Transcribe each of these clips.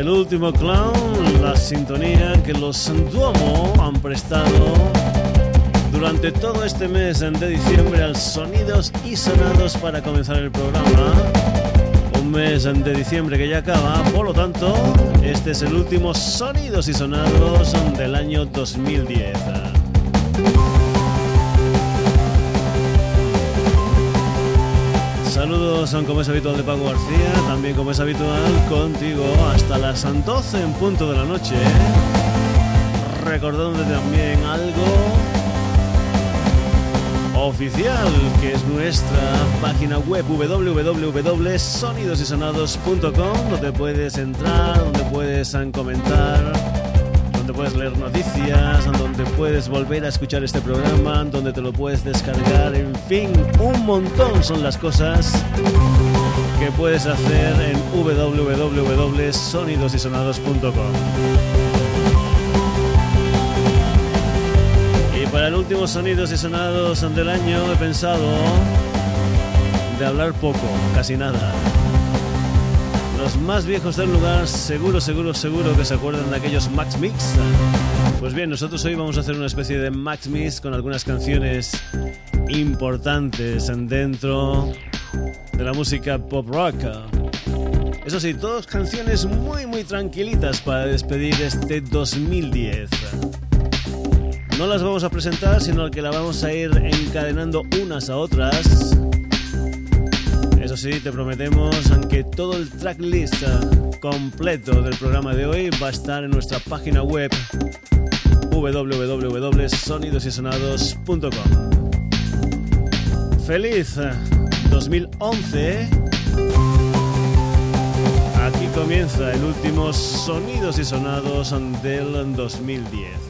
El último clown, la sintonía que los Duomo han prestado durante todo este mes de diciembre al Sonidos y Sonados para comenzar el programa. Un mes de diciembre que ya acaba, por lo tanto, este es el último Sonidos y Sonados del año 2010. Saludos, como es habitual de Paco García, también como es habitual contigo hasta las 12 en punto de la noche. Recordándote también algo oficial, que es nuestra página web www.sonidosysonados.com, donde puedes entrar, donde puedes comentar, donde puedes leer noticias, donde puedes volver a escuchar este programa, donde te lo puedes descargar, en fin, un montón son las cosas que puedes hacer en www.sonidosysonados.com. para el último Sonidos y Sonados del año he pensado de hablar poco, casi nada. Los más viejos del lugar seguro, seguro, seguro que se acuerdan de aquellos Max Mix. Pues bien, nosotros hoy vamos a hacer una especie de Max Mix con algunas canciones importantes dentro de la música pop rock. Eso sí, todas canciones muy muy tranquilitas para despedir este 2010 no las vamos a presentar, sino que las vamos a ir encadenando unas a otras. Eso sí, te prometemos que todo el tracklist completo del programa de hoy va a estar en nuestra página web www.sonidosysonados.com. Feliz 2011. Aquí comienza el último Sonidos y Sonados del 2010.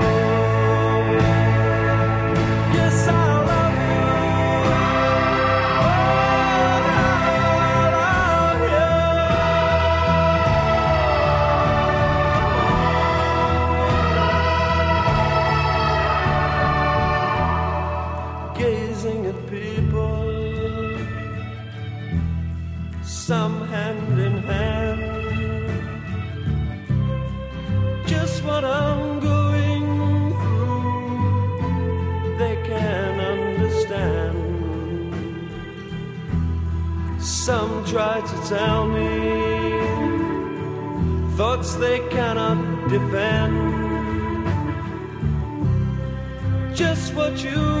Tell me thoughts they cannot defend. Just what you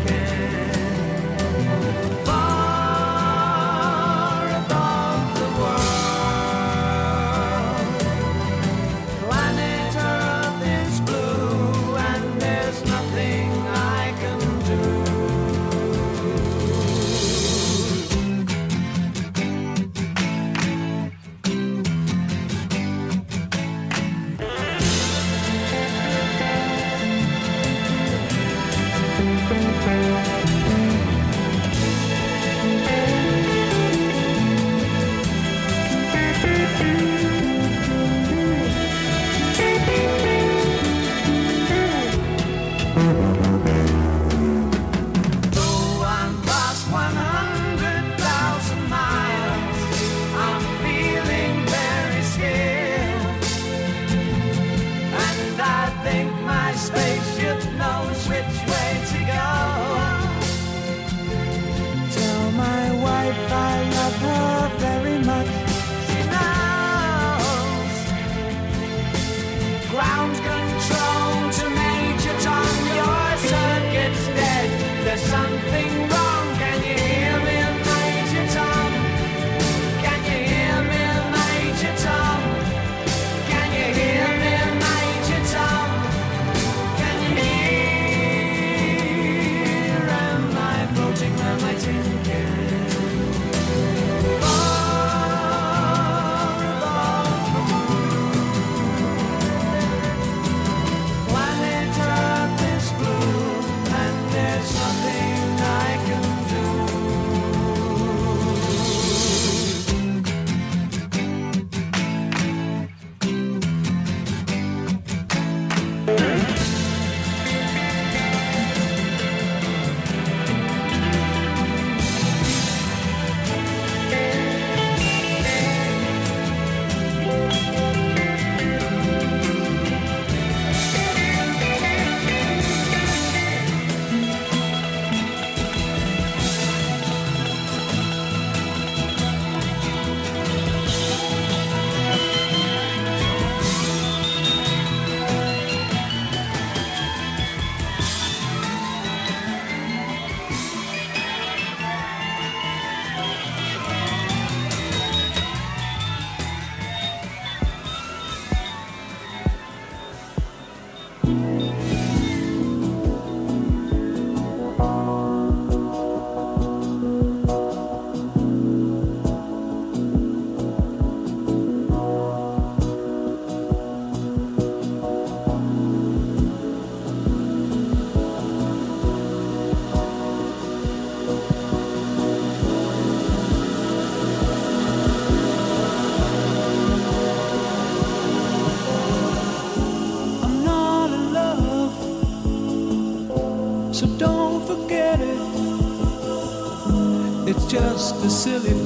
just a silly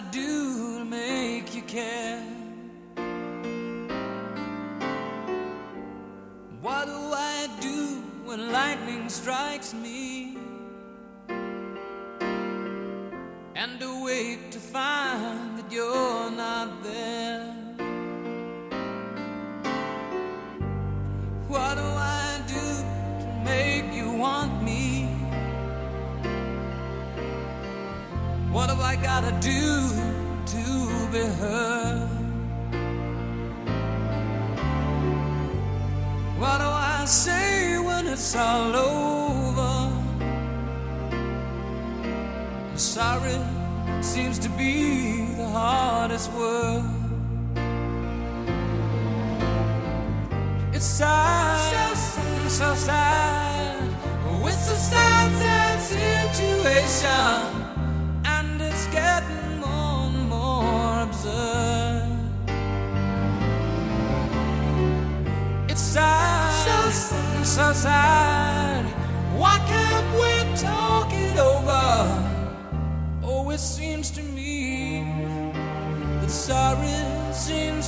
do to make you care? I do to be heard? What do I say when it's all over? Sorry seems to be the hardest word. It's sad, so sad, so sad. With a sad, sad situation. sunshine. Why can't we talk it over? Oh, it seems to me that sorry in.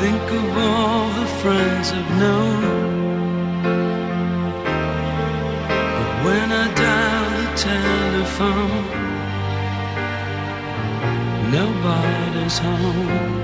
think of all the friends I've known. But when I dial the telephone, nobody's home.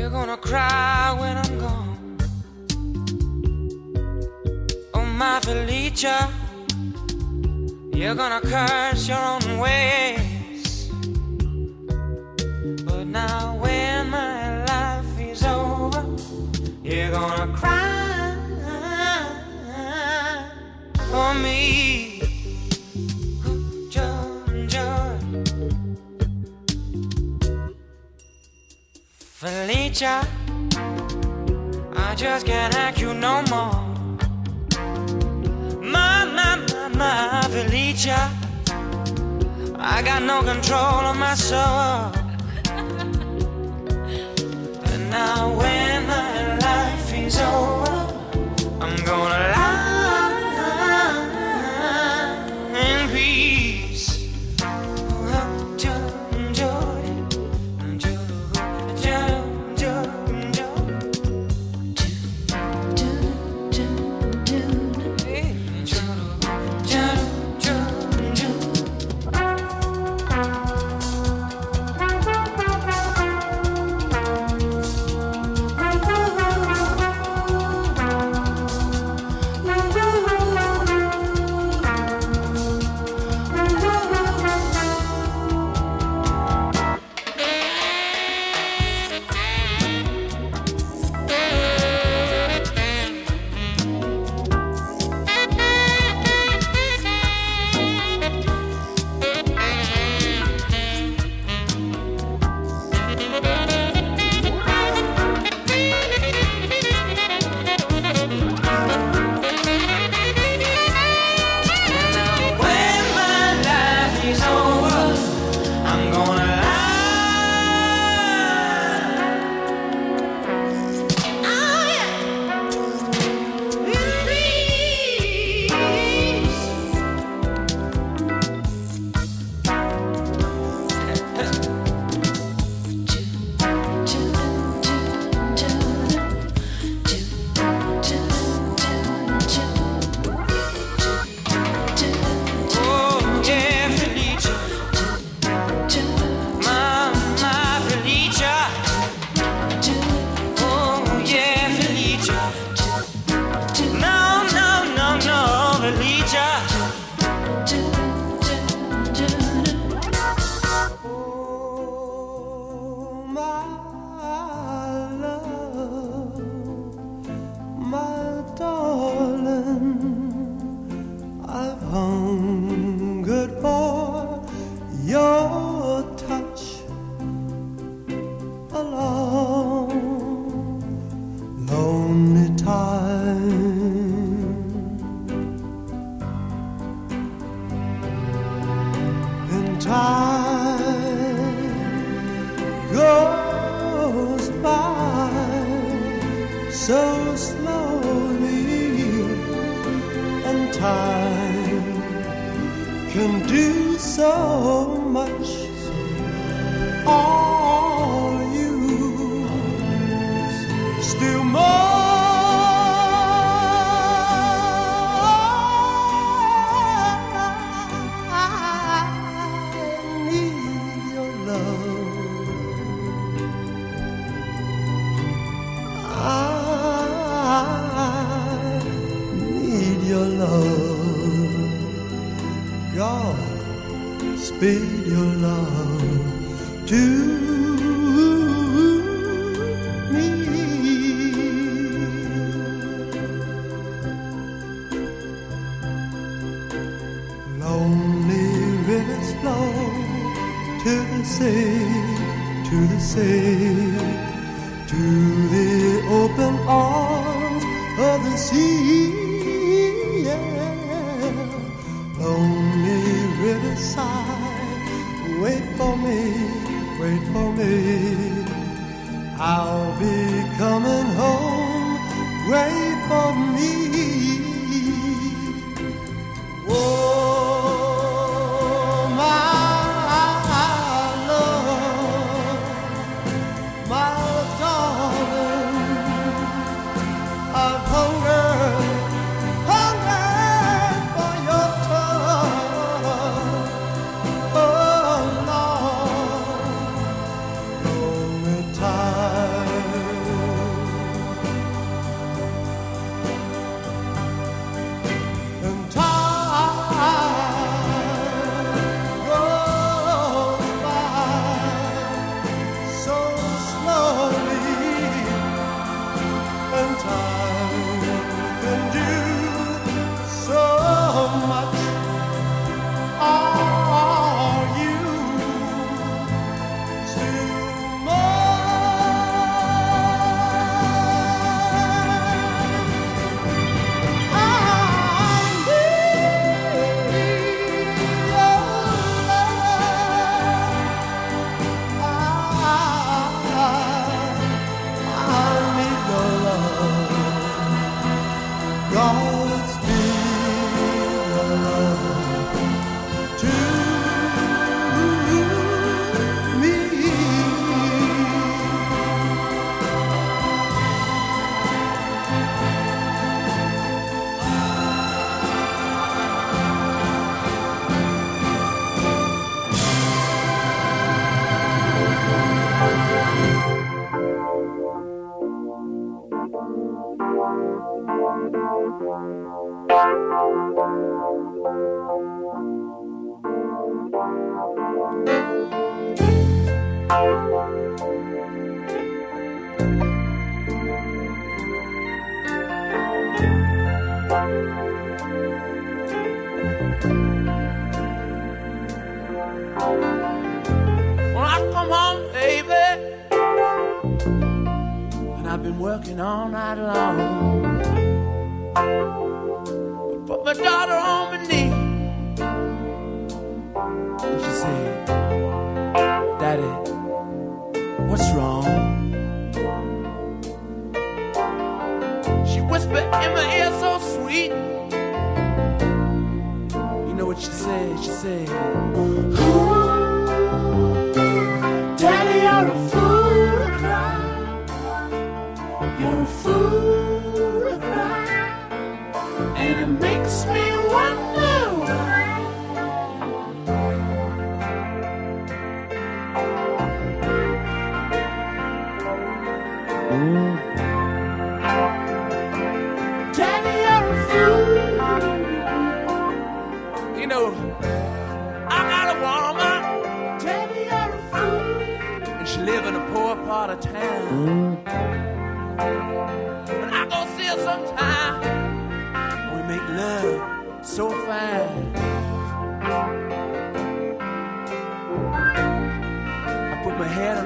You're gonna cry when I'm gone. Oh, my Felicia, you're gonna curse your own ways. But now, when my life is over, you're gonna cry for me. Joy, Felicia, I just can't act you no more. My, my, my, my, Felicia, I got no control of my soul. And now when my life is over, I'm gonna lie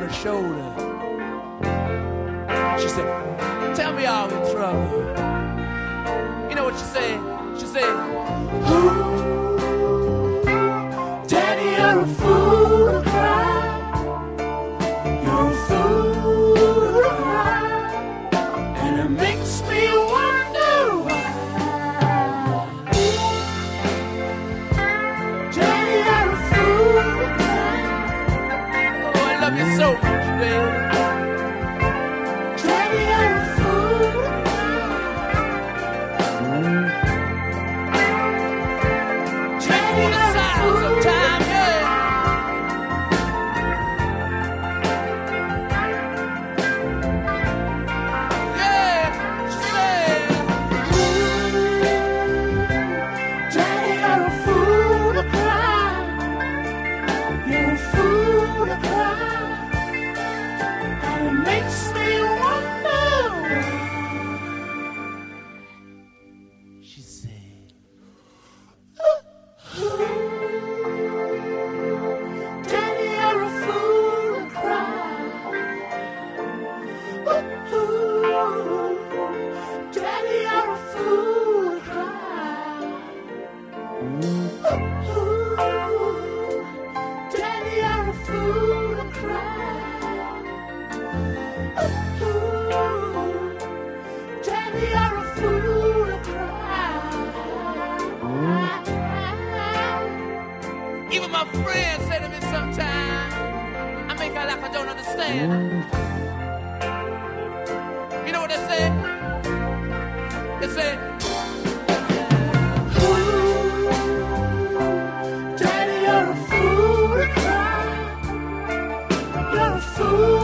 her shoulder. She said, Tell me I'm in trouble. You know what she said? She said, fool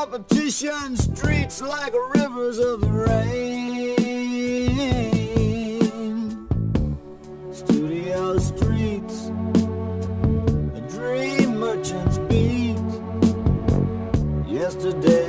Competition streets like rivers of rain. Studio streets, a dream merchant's beat. Yesterday.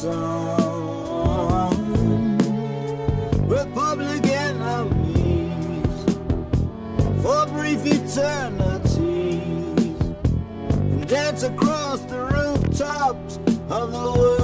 song. Republican armies for brief eternities dance across the rooftops of the world.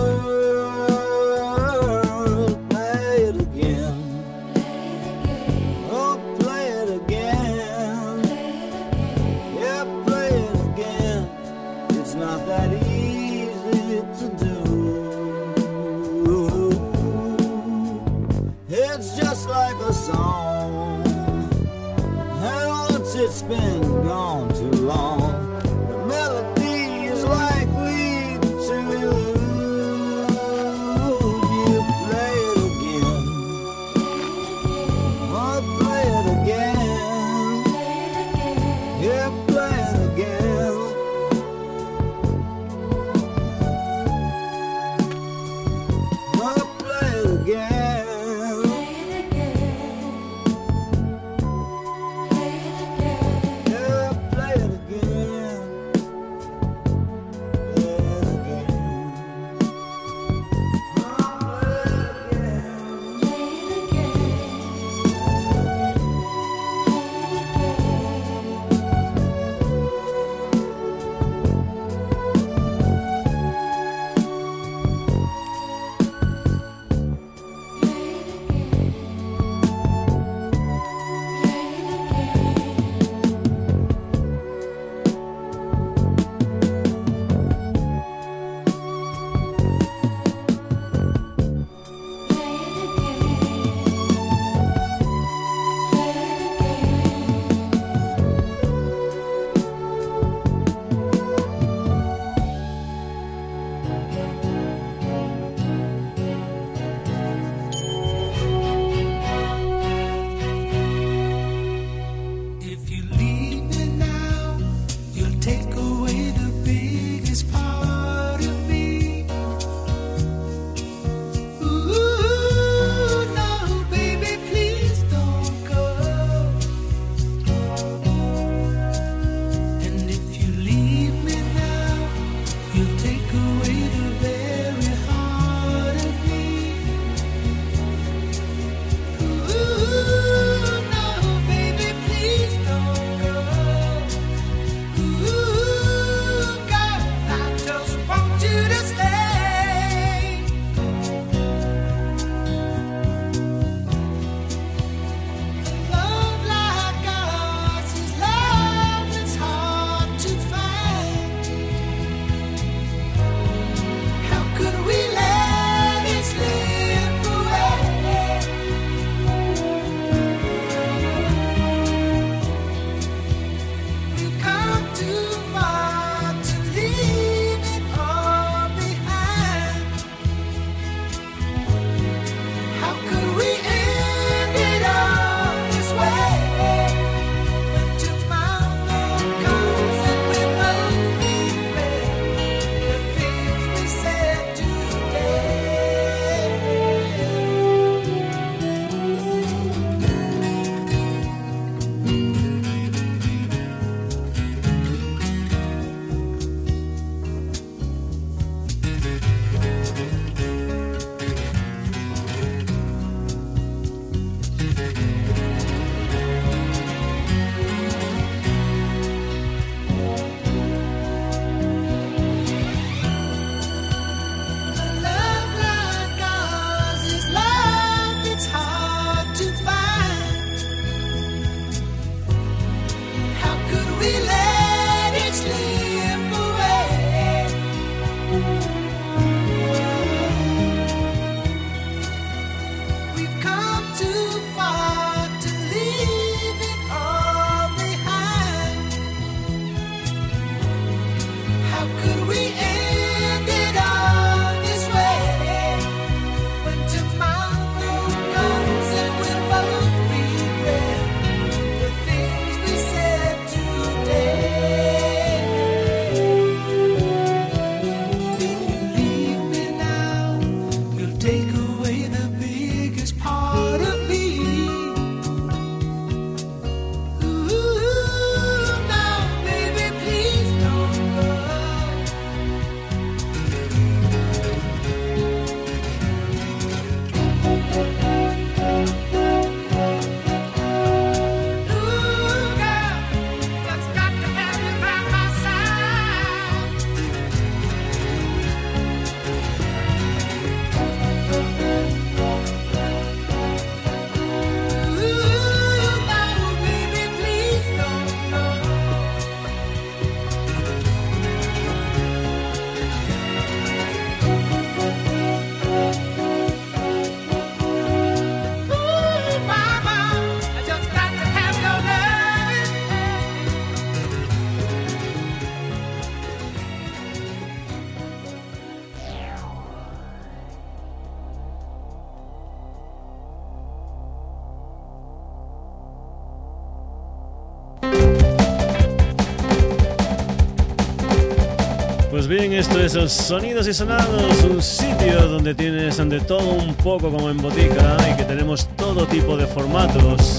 Pues bien, esto es el Sonidos y Sonados, un sitio donde tienes de todo un poco como en botica y que tenemos todo tipo de formatos.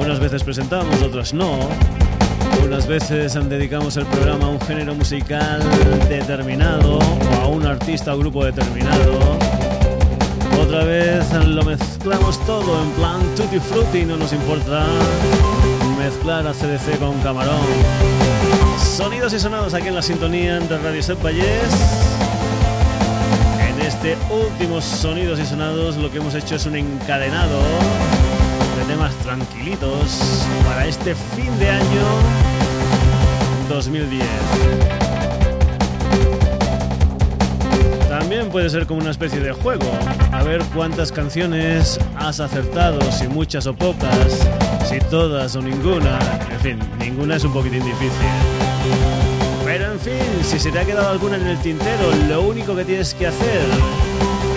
Unas veces presentamos, otras no. Unas veces dedicamos el programa a un género musical determinado o a un artista o grupo determinado. Otra vez lo mezclamos todo en plan tutti frutti, no nos importa mezclar a CDC con camarón. Sonidos y sonados aquí en la sintonía de Radio Set. En este último Sonidos y Sonados lo que hemos hecho es un encadenado de temas tranquilitos para este fin de año 2010. También puede ser como una especie de juego, a ver cuántas canciones has acertado, si muchas o pocas, si todas o ninguna, en fin, ninguna es un poquitín difícil. Si se te ha quedado alguna en el tintero, lo único que tienes que hacer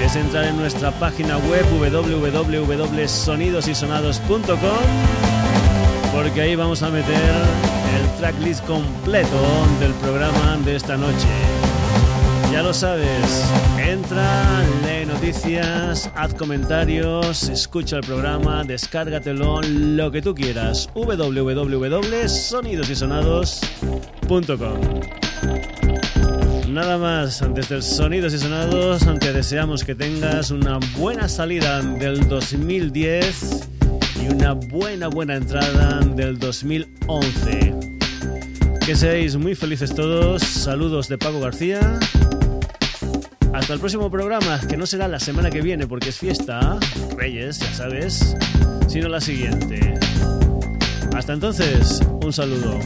es entrar en nuestra página web www.sonidosysonados.com porque ahí vamos a meter el tracklist completo del programa de esta noche. Ya lo sabes, entra, lee noticias, haz comentarios, escucha el programa, descárgatelo, lo que tú quieras. www.sonidosysonados.com Nada más, antes el Sonidos y Sonados, te deseamos que tengas una buena salida del 2010 y una buena, buena entrada del 2011. Que seáis muy felices todos. Saludos de Paco García. Hasta el próximo programa, que no será la semana que viene porque es fiesta, Reyes, ya sabes, sino la siguiente. Hasta entonces, un saludo.